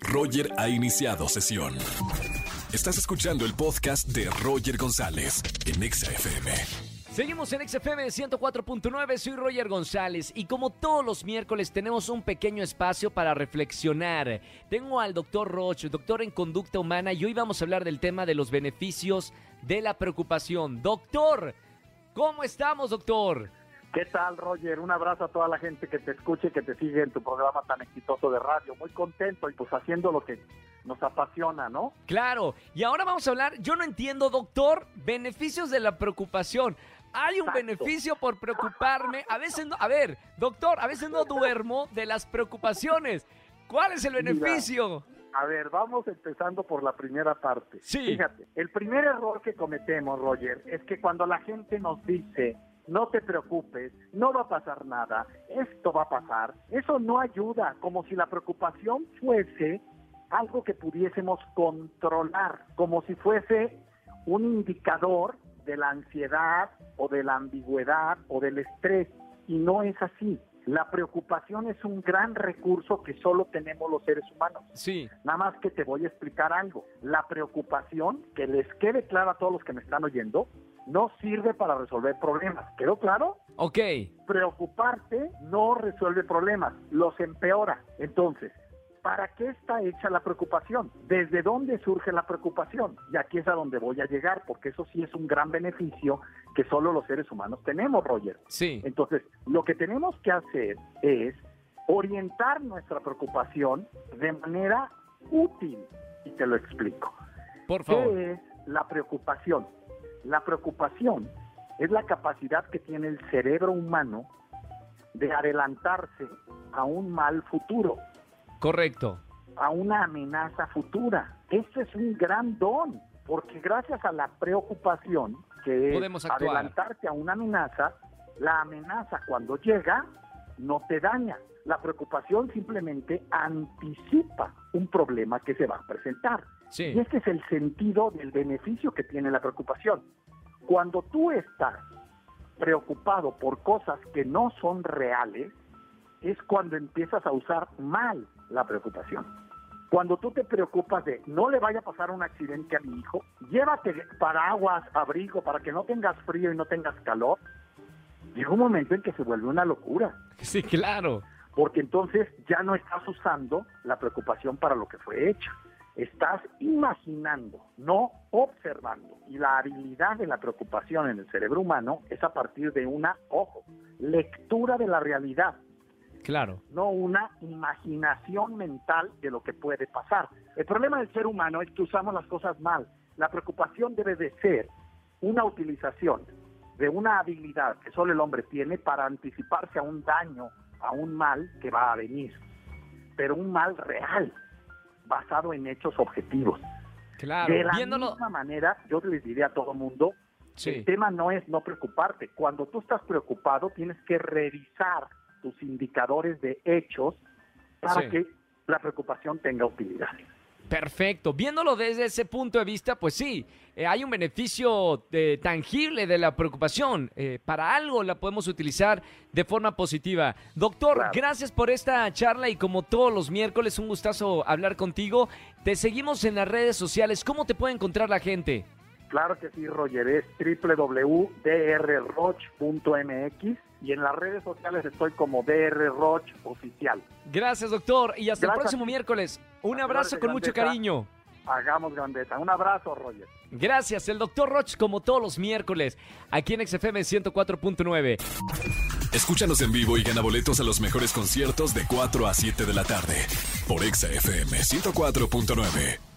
Roger ha iniciado sesión. Estás escuchando el podcast de Roger González en Exa FM. Seguimos en XFM 104.9, soy Roger González y como todos los miércoles tenemos un pequeño espacio para reflexionar. Tengo al doctor Roche, doctor en conducta humana y hoy vamos a hablar del tema de los beneficios de la preocupación. Doctor, ¿cómo estamos, doctor? ¿Qué tal, Roger? Un abrazo a toda la gente que te escuche, que te sigue en tu programa tan exitoso de radio. Muy contento y pues haciendo lo que nos apasiona, ¿no? Claro, y ahora vamos a hablar, yo no entiendo, doctor, beneficios de la preocupación. Hay un Exacto. beneficio por preocuparme. A veces no, a ver, doctor, a veces no duermo de las preocupaciones. ¿Cuál es el Mira. beneficio? A ver, vamos empezando por la primera parte. Sí. Fíjate, el primer error que cometemos, Roger, es que cuando la gente nos dice, no te preocupes, no va a pasar nada, esto va a pasar, eso no ayuda, como si la preocupación fuese algo que pudiésemos controlar, como si fuese un indicador de la ansiedad o de la ambigüedad o del estrés, y no es así. La preocupación es un gran recurso que solo tenemos los seres humanos. Sí, Nada más que te voy a explicar algo. La preocupación, que les quede claro a todos los que me están oyendo, no sirve para resolver problemas. ¿Quedó claro? ok. Preocuparte no resuelve problemas, los empeora. Entonces, ¿para qué está hecha la preocupación? ¿Desde dónde surge la preocupación? Y aquí es a donde voy a llegar, porque eso sí es un gran beneficio que solo los seres humanos tenemos, Roger. Sí, Entonces, lo que tenemos que hacer es orientar nuestra preocupación de manera útil. Y te lo explico. por favor. ¿Qué es la preocupación? La preocupación es la capacidad que tiene el cerebro humano de adelantarse a un mal futuro, Correcto. a una amenaza futura. Este es un gran don, porque gracias a la preocupación, que Podemos es actuar. adelantarte a una amenaza, la amenaza cuando llega no te daña. La preocupación simplemente anticipa un problema que se va a presentar. Sí, Y este es el sentido del beneficio que tiene la preocupación. Cuando tú estás preocupado por cosas que no son reales, es cuando empiezas a usar mal la preocupación. Cuando tú te preocupas de no le vaya a pasar un accidente a mi hijo, llévate paraguas, abrigo, para que no tengas frío y no tengas calor, llega un momento en que se vuelve una locura sí, claro. porque entonces ya no estás usando la preocupación para lo que fue hecha. Estás imaginando, no observando. Y la habilidad de la preocupación en el cerebro humano es a partir de una, ojo, lectura de la realidad, Claro. no una imaginación mental de lo que puede pasar. El problema del ser humano es que usamos las cosas mal. La preocupación debe de ser una utilización de una habilidad que solo el hombre tiene para anticiparse a un daño, a un mal que va a venir, pero un mal real, basado en hechos objetivos. Claro. de la Viéndolo. misma manera, yo les diría a todo mundo, Sí. el tema no es no preocuparte. Cuando tú estás preocupado, tienes que revisar tus indicadores de hechos para Sí. que la preocupación tenga utilidad. Perfecto. Viéndolo desde ese punto de vista, pues sí, eh, hay un beneficio eh, tangible de la preocupación. Eh, para algo la podemos utilizar de forma positiva. Doctor, Claro. gracias por esta charla y como todos los miércoles, un gustazo hablar contigo. Te seguimos en las redes sociales. ¿Cómo te puede encontrar la gente? Claro que sí, Roger, es www.drroch.mx y en las redes sociales estoy como drroch oficial. Gracias, doctor. Y hasta el próximo miércoles. Un abrazo con mucho cariño. Hagamos grandeza. Un abrazo, Roger. Gracias, el doctor Roch, como todos los miércoles, aquí en XFM 104.9. Escúchanos en vivo y gana boletos a los mejores conciertos de 4 a 7 de la tarde por Exa FM 104.9.